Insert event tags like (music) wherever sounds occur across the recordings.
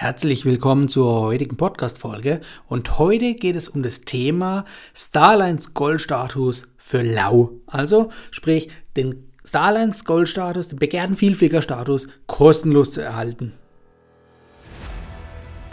Herzlich willkommen zur heutigen Podcast-Folge und heute geht es um das Thema Starlines Goldstatus für Lau. Also, sprich, den Starlines Goldstatus, den begehrten Vielfliegerstatus kostenlos zu erhalten.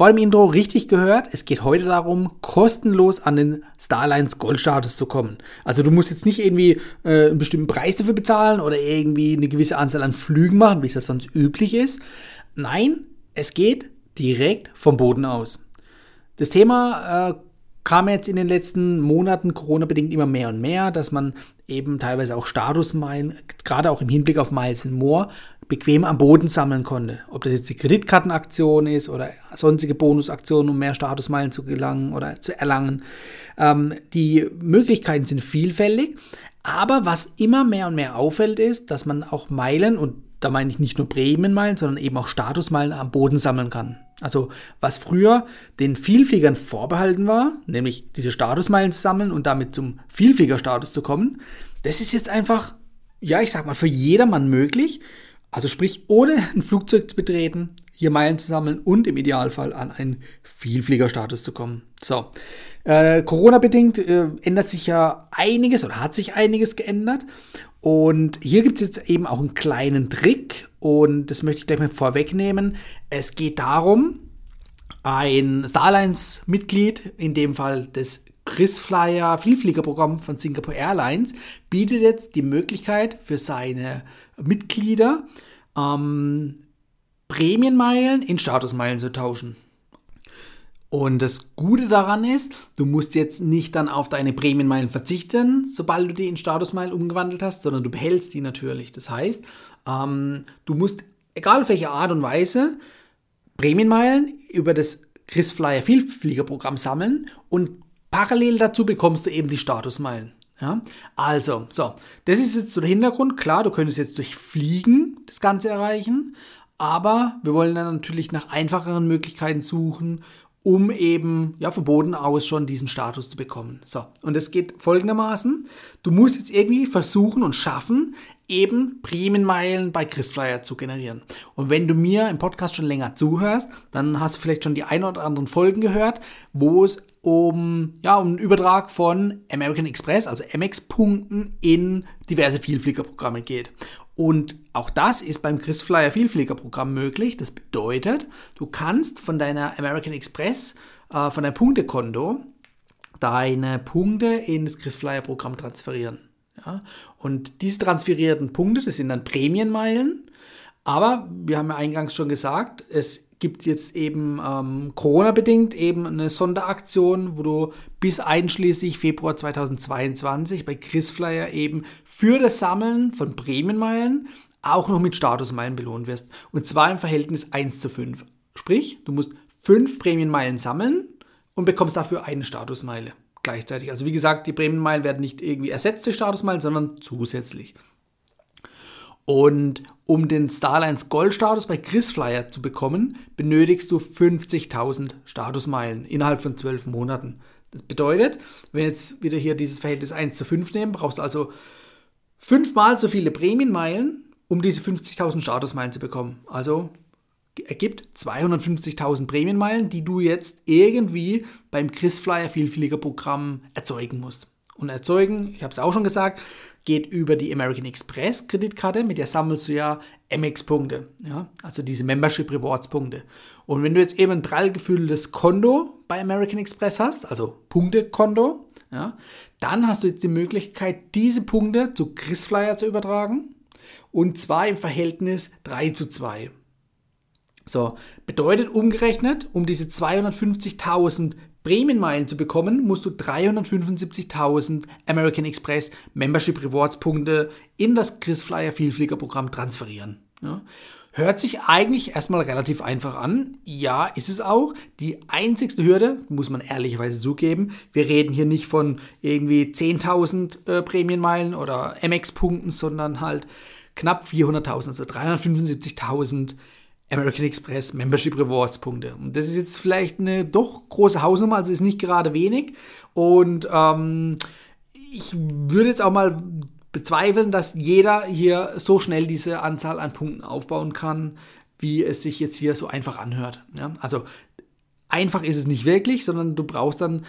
vor dem Intro richtig gehört. Es geht heute darum, kostenlos an den Starlines Goldstatus zu kommen. Also du musst jetzt nicht irgendwie äh, einen bestimmten Preis dafür bezahlen oder irgendwie eine gewisse Anzahl an Flügen machen, wie es das sonst üblich ist. Nein, es geht direkt vom Boden aus. Das Thema äh, kam jetzt in den letzten Monaten Corona-bedingt immer mehr und mehr, dass man eben teilweise auch Statusmeilen, gerade auch im Hinblick auf Miles More, bequem am Boden sammeln konnte. Ob das jetzt die Kreditkartenaktion ist oder sonstige Bonusaktionen, um mehr Statusmeilen zu gelangen oder zu erlangen. Ähm, die Möglichkeiten sind vielfältig, aber was immer mehr und mehr auffällt, ist, dass man auch Meilen, und da meine ich nicht nur Prämienmeilen, sondern eben auch Statusmeilen am Boden sammeln kann. Also was früher den Vielfliegern vorbehalten war, nämlich diese Statusmeilen zu sammeln und damit zum Vielfliegerstatus zu kommen, das ist jetzt einfach, ja, ich sag mal, für jedermann möglich. Also sprich, ohne (laughs) ein Flugzeug zu betreten, hier Meilen zu sammeln und im Idealfall an einen Vielfliegerstatus zu kommen. So, äh, Corona-bedingt äh, ändert sich ja einiges oder hat sich einiges geändert. Und hier gibt es jetzt eben auch einen kleinen Trick und das möchte ich gleich mal vorwegnehmen. Es geht darum, ein Starlines-Mitglied, in dem Fall des KrisFlyer Vielfliegerprogramm von Singapore Airlines bietet jetzt die Möglichkeit für seine Mitglieder ähm, Prämienmeilen in Statusmeilen zu tauschen. Und das Gute daran ist, du musst jetzt nicht dann auf deine Prämienmeilen verzichten, sobald du die in Statusmeilen umgewandelt hast, sondern du behältst die natürlich. Das heißt, ähm, du musst, egal auf welche Art und Weise, Prämienmeilen über das KrisFlyer Vielfliegerprogramm sammeln und Parallel dazu bekommst du eben die Statusmeilen. Ja? Also, so, das ist jetzt so der Hintergrund. Klar, du könntest jetzt durch Fliegen das Ganze erreichen, aber wir wollen dann natürlich nach einfacheren Möglichkeiten suchen, um eben ja, vom Boden aus schon diesen Status zu bekommen. So, und es geht folgendermaßen. Du musst jetzt irgendwie versuchen und schaffen, eben Prämienmeilen bei KrisFlyer zu generieren. Und wenn du mir im Podcast schon länger zuhörst, dann hast du vielleicht schon die ein oder anderen Folgen gehört, wo es um, ja, um einen Übertrag von American Express, also MX-Punkten in diverse Vielfliegerprogramme geht. Und auch das ist beim KrisFlyer Vielfliegerprogramm möglich. Das bedeutet, du kannst von deiner American Express, äh, von deinem Punktekonto, deine Punkte in das KrisFlyer Programm transferieren. Ja? Und diese transferierten Punkte, das sind dann Prämienmeilen. Aber wir haben ja eingangs schon gesagt, es gibt jetzt eben ähm, Corona-bedingt eben eine Sonderaktion, wo du bis einschließlich Februar 2022 bei KrisFlyer eben für das Sammeln von Prämienmeilen auch noch mit Statusmeilen belohnt wirst. Und zwar im Verhältnis 1 zu 5. Sprich, du musst 5 Prämienmeilen sammeln und bekommst dafür eine Statusmeile gleichzeitig. Also wie gesagt, die Prämienmeilen werden nicht irgendwie ersetzt durch Statusmeilen, sondern zusätzlich. Und um den Starlines Gold-Status bei KrisFlyer zu bekommen, benötigst du 50.000 Statusmeilen innerhalb von 12 Monaten. Das bedeutet, wenn jetzt wieder hier dieses Verhältnis 1 zu 5 nehmen, brauchst du also fünfmal so viele Prämienmeilen, um diese 50.000 Statusmeilen zu bekommen. Also ergibt 250.000 Prämienmeilen, die du jetzt irgendwie beim KrisFlyer Vielfliegerprogramm erzeugen musst. Und erzeugen, ich habe es auch schon gesagt, geht über die American Express Kreditkarte, mit der sammelst du ja MX-Punkte, ja, also diese Membership Rewards Punkte. Und wenn du jetzt eben ein prall gefülltes Konto bei American Express hast, also Punktekonto, ja, dann hast du jetzt die Möglichkeit, diese Punkte zu KrisFlyer zu übertragen und zwar im Verhältnis 3 zu 2. So, bedeutet umgerechnet, um diese 250.000 Prämienmeilen zu bekommen, musst du 375.000 American Express Membership Rewards Punkte in das KrisFlyer Vielflieger Programm transferieren. Ja. Hört sich eigentlich erstmal relativ einfach an. Ja, ist es auch. Die einzigste Hürde, muss man ehrlicherweise zugeben, wir reden hier nicht von irgendwie 10.000 äh, Prämienmeilen oder MX-Punkten, sondern halt knapp 400.000, also 375.000 American Express Membership Rewards Punkte. Und das ist jetzt vielleicht eine doch große Hausnummer, also ist nicht gerade wenig. Und ähm, ich würde jetzt auch mal bezweifeln, dass jeder hier so schnell diese Anzahl an Punkten aufbauen kann, wie es sich jetzt hier so einfach anhört. Ja? Also einfach ist es nicht wirklich, sondern du brauchst dann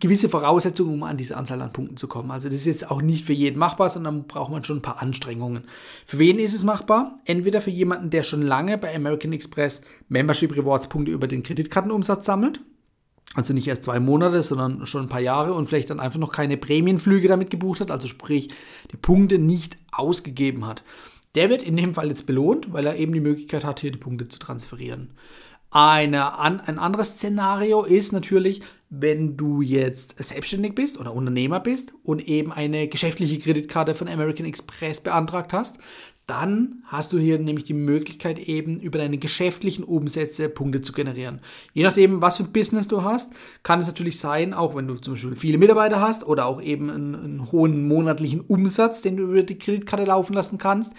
gewisse Voraussetzungen, um an diese Anzahl an Punkten zu kommen. Also das ist jetzt auch nicht für jeden machbar, sondern braucht man schon ein paar Anstrengungen. Für wen ist es machbar? Entweder für jemanden, der schon lange bei American Express Membership Rewards Punkte über den Kreditkartenumsatz sammelt. Also nicht erst zwei Monate, sondern schon ein paar Jahre und vielleicht dann einfach noch keine Prämienflüge damit gebucht hat, also sprich die Punkte nicht ausgegeben hat. Der wird in dem Fall jetzt belohnt, weil er eben die Möglichkeit hat, hier die Punkte zu transferieren. Eine, an, ein anderes Szenario ist natürlich, wenn du jetzt selbstständig bist oder Unternehmer bist und eben eine geschäftliche Kreditkarte von American Express beantragt hast, dann hast du hier nämlich die Möglichkeit eben über deine geschäftlichen Umsätze Punkte zu generieren. Je nachdem, was für ein Business du hast, kann es natürlich sein, auch wenn du zum Beispiel viele Mitarbeiter hast oder auch eben einen, einen hohen monatlichen Umsatz, den du über die Kreditkarte laufen lassen kannst,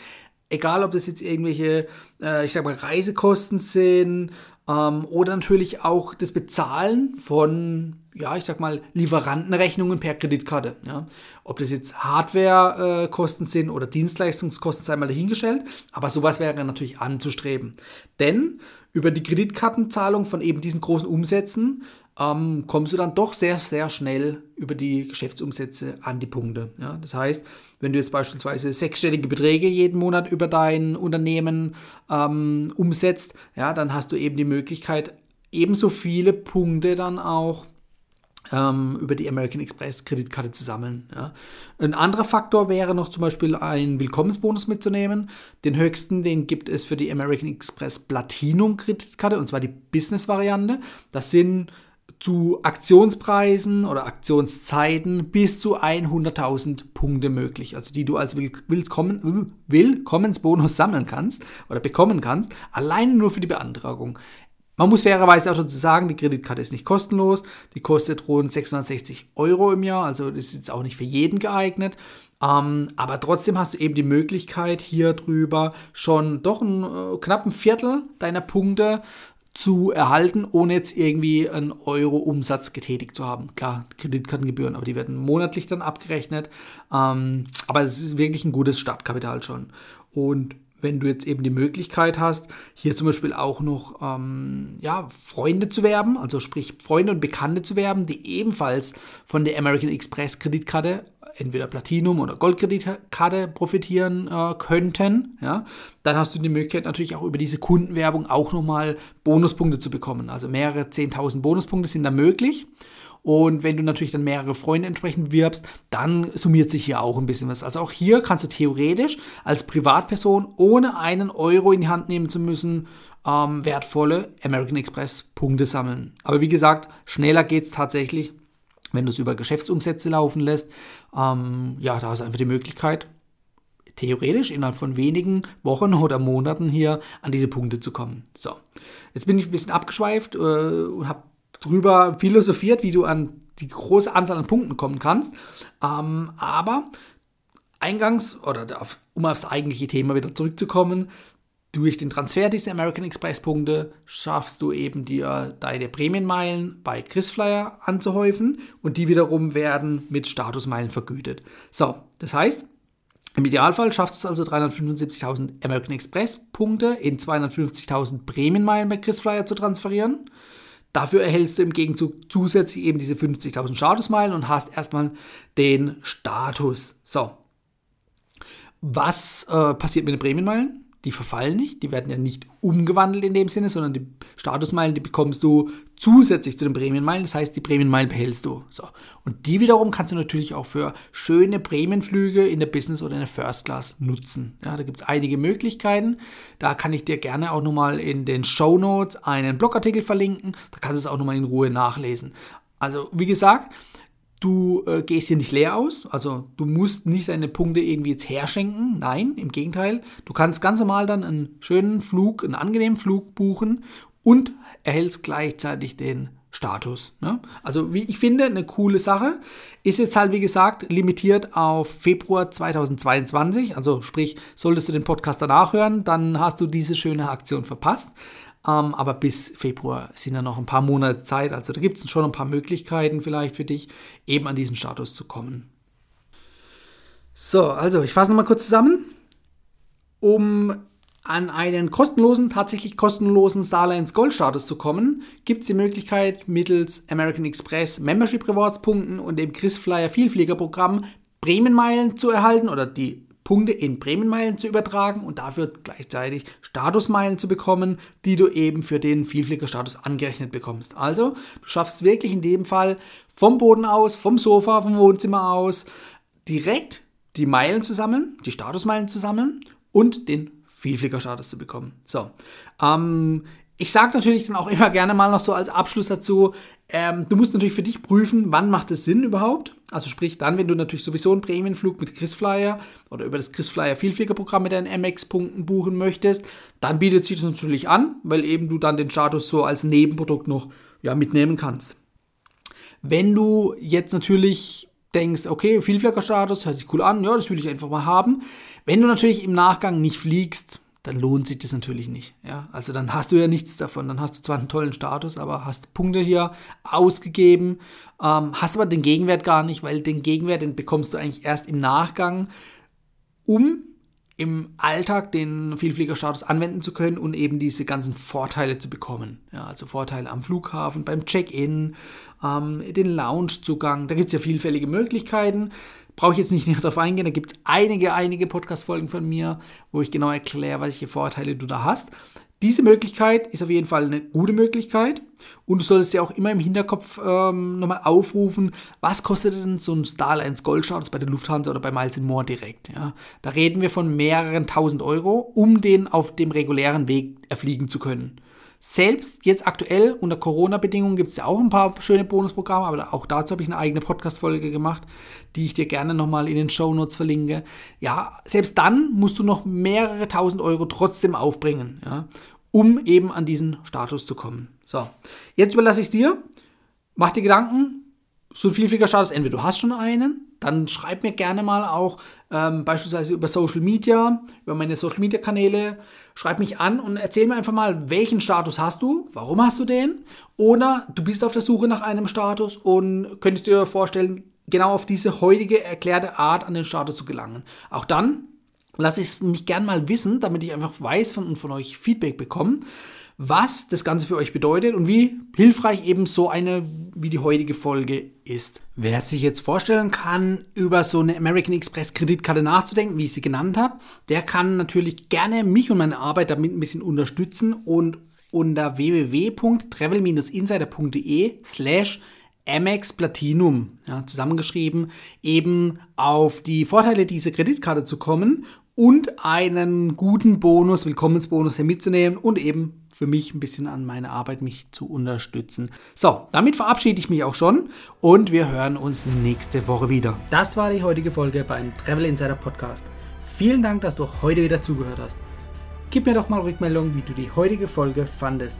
egal ob das jetzt irgendwelche, äh, ich sag mal, Reisekosten sind ähm, oder natürlich auch das Bezahlen von, ja, ich sag mal, Lieferantenrechnungen per Kreditkarte. Ja. Ob das jetzt Hardwarekosten sind oder Dienstleistungskosten, sei mal dahingestellt. Aber sowas wäre natürlich anzustreben. Denn über die Kreditkartenzahlung von eben diesen großen Umsätzen ähm, kommst du dann doch sehr, sehr schnell über die Geschäftsumsätze an die Punkte. Ja? Das heißt, wenn du jetzt beispielsweise sechsstellige Beträge jeden Monat über dein Unternehmen ähm, umsetzt, ja, dann hast du eben die Möglichkeit, ebenso viele Punkte dann auch über die American Express Kreditkarte zu sammeln. Ja. Ein anderer Faktor wäre noch zum Beispiel einen Willkommensbonus mitzunehmen. Den höchsten, den gibt es für die American Express Platinum Kreditkarte und zwar die Business-Variante. Das sind zu Aktionspreisen oder Aktionszeiten bis zu 100.000 Punkte möglich, also die du als Willkommen, Willkommensbonus sammeln kannst oder bekommen kannst, allein nur für die Beantragung. Man muss fairerweise auch dazu sagen, die Kreditkarte ist nicht kostenlos, die kostet rund 660 Euro im Jahr, also das ist jetzt auch nicht für jeden geeignet. Ähm, aber trotzdem hast du eben die Möglichkeit, hier drüber schon doch einen äh, knappen Viertel deiner Punkte zu erhalten, ohne jetzt irgendwie einen Euro Umsatz getätigt zu haben. Klar, Kreditkartengebühren, aber die werden monatlich dann abgerechnet. Ähm, aber es ist wirklich ein gutes Startkapital schon. Und wenn du jetzt eben die Möglichkeit hast, hier zum Beispiel auch noch ähm, ja, Freunde zu werben, also sprich Freunde und Bekannte zu werben, die ebenfalls von der American Express Kreditkarte entweder Platinum oder Goldkreditkarte profitieren äh, könnten, ja, dann hast du die Möglichkeit natürlich auch über diese Kundenwerbung auch nochmal Bonuspunkte zu bekommen. Also mehrere 10.000 Bonuspunkte sind da möglich. Und wenn du natürlich dann mehrere Freunde entsprechend wirbst, dann summiert sich hier auch ein bisschen was. Also auch hier kannst du theoretisch als Privatperson ohne einen Euro in die Hand nehmen zu müssen, ähm, wertvolle American Express Punkte sammeln. Aber wie gesagt, schneller geht es tatsächlich wenn du es über Geschäftsumsätze laufen lässt, ähm, ja, da hast du einfach die Möglichkeit, theoretisch innerhalb von wenigen Wochen oder Monaten hier an diese Punkte zu kommen. So, jetzt bin ich ein bisschen abgeschweift äh, und habe drüber philosophiert, wie du an die große Anzahl an Punkten kommen kannst. Ähm, aber eingangs, oder auf, um aufs eigentliche Thema wieder zurückzukommen, durch den Transfer dieser American Express Punkte schaffst du eben dir deine Prämienmeilen bei Chrisflyer anzuhäufen und die wiederum werden mit Statusmeilen vergütet. So, das heißt, im Idealfall schaffst du es also 375.000 American Express Punkte in 250.000 Prämienmeilen bei Chrisflyer zu transferieren. Dafür erhältst du im Gegenzug zusätzlich eben diese 50.000 Statusmeilen und hast erstmal den Status. So. Was äh, passiert mit den Prämienmeilen? Die verfallen nicht, die werden ja nicht umgewandelt in dem Sinne, sondern die Statusmeilen, die bekommst du zusätzlich zu den Prämienmeilen, das heißt, die Prämienmeilen behältst du. So. Und die wiederum kannst du natürlich auch für schöne Prämienflüge in der Business oder in der First Class nutzen. Ja, da gibt es einige Möglichkeiten. Da kann ich dir gerne auch nochmal in den Show Notes einen Blogartikel verlinken, da kannst du es auch nochmal in Ruhe nachlesen. Also, wie gesagt, Du äh, gehst hier nicht leer aus, also du musst nicht deine Punkte irgendwie jetzt herschenken. Nein, im Gegenteil. Du kannst ganz normal dann einen schönen Flug, einen angenehmen Flug buchen und erhältst gleichzeitig den Status. Ne? Also wie ich finde, eine coole Sache. Ist jetzt halt, wie gesagt, limitiert auf Februar 2022. Also sprich, solltest du den Podcast danach hören, dann hast du diese schöne Aktion verpasst. Ähm, aber bis Februar sind ja noch ein paar Monate Zeit. Also da gibt es schon ein paar Möglichkeiten vielleicht für dich, eben an diesen Status zu kommen. So, also ich fasse nochmal kurz zusammen. Um an einen kostenlosen, tatsächlich kostenlosen Starlines Gold Status zu kommen, gibt es die Möglichkeit, mittels American Express Membership Rewards Punkten und dem Chris Flyer Vielflieger Programm Bremenmeilen zu erhalten oder die Punkte in Bremenmeilen zu übertragen und dafür gleichzeitig Statusmeilen zu bekommen, die du eben für den Vielflieger-Status angerechnet bekommst. Also, du schaffst wirklich in dem Fall vom Boden aus, vom Sofa, vom Wohnzimmer aus, direkt die Meilen zu sammeln, die Statusmeilen zu sammeln und den Vielflieger-Status zu bekommen. So, ähm, ich sage natürlich dann auch immer gerne mal noch so als Abschluss dazu, ähm, du musst natürlich für dich prüfen, wann macht es Sinn überhaupt. Also sprich dann, wenn du natürlich sowieso einen Prämienflug mit KrisFlyer oder über das KrisFlyer Vielfliegerprogramm mit deinen MX-Punkten buchen möchtest, dann bietet sich das natürlich an, weil eben du dann den Status so als Nebenprodukt noch ja, mitnehmen kannst. Wenn du jetzt natürlich denkst, okay, Vielfliegerstatus hört sich cool an, ja, das will ich einfach mal haben. Wenn du natürlich im Nachgang nicht fliegst, dann lohnt sich das natürlich nicht. Ja? Also dann hast du ja nichts davon. Dann hast du zwar einen tollen Status, aber hast Punkte hier ausgegeben, ähm, hast aber den Gegenwert gar nicht, weil den Gegenwert, den bekommst du eigentlich erst im Nachgang, um im Alltag den Vielfliegerstatus anwenden zu können und eben diese ganzen Vorteile zu bekommen. Ja, also Vorteile am Flughafen, beim Check-in, ähm, den Loungezugang. Da gibt es ja vielfältige Möglichkeiten. Brauche ich jetzt nicht näher darauf eingehen. Da gibt es einige, einige Podcast-Folgen von mir, wo ich genau erkläre, welche Vorteile du da hast. Diese Möglichkeit ist auf jeden Fall eine gute Möglichkeit und du solltest ja auch immer im Hinterkopf ähm, nochmal aufrufen, was kostet denn so ein Starlines Goldstatus bei der Lufthansa oder bei Miles More direkt. Ja? Da reden wir von mehreren tausend Euro, um den auf dem regulären Weg erfliegen zu können. Selbst jetzt aktuell unter Corona-Bedingungen gibt es ja auch ein paar schöne Bonusprogramme, aber auch dazu habe ich eine eigene Podcast-Folge gemacht, die ich dir gerne nochmal in den Show Notes verlinke. Ja, selbst dann musst du noch mehrere tausend Euro trotzdem aufbringen, ja, um eben an diesen Status zu kommen. So, jetzt überlasse ich es dir. Mach dir Gedanken, so ein Vielfliegerstatus, entweder du hast schon einen, dann schreib mir gerne mal auch ähm, beispielsweise über Social Media, über meine Social Media Kanäle, schreib mich an und erzähl mir einfach mal, welchen Status hast du, warum hast du den? Oder du bist auf der Suche nach einem Status und könntest dir vorstellen, genau auf diese heutige erklärte Art an den Status zu gelangen. Auch dann lasse ich es mich gerne mal wissen, damit ich einfach weiß von, und von euch Feedback bekomme was das Ganze für euch bedeutet und wie hilfreich eben so eine wie die heutige Folge ist. Wer sich jetzt vorstellen kann, über so eine American Express Kreditkarte nachzudenken, wie ich sie genannt habe, der kann natürlich gerne mich und meine Arbeit damit ein bisschen unterstützen und unter www.travel-insider.de slash Amex Platinum, ja, zusammengeschrieben, eben auf die Vorteile dieser Kreditkarte zu kommen und einen guten Bonus, Willkommensbonus hier mitzunehmen und eben für mich ein bisschen an meine Arbeit mich zu unterstützen. So, damit verabschiede ich mich auch schon und wir hören uns nächste Woche wieder. Das war die heutige Folge beim Travel Insider Podcast. Vielen Dank, dass du heute wieder zugehört hast. Gib mir doch mal Rückmeldung, wie du die heutige Folge fandest.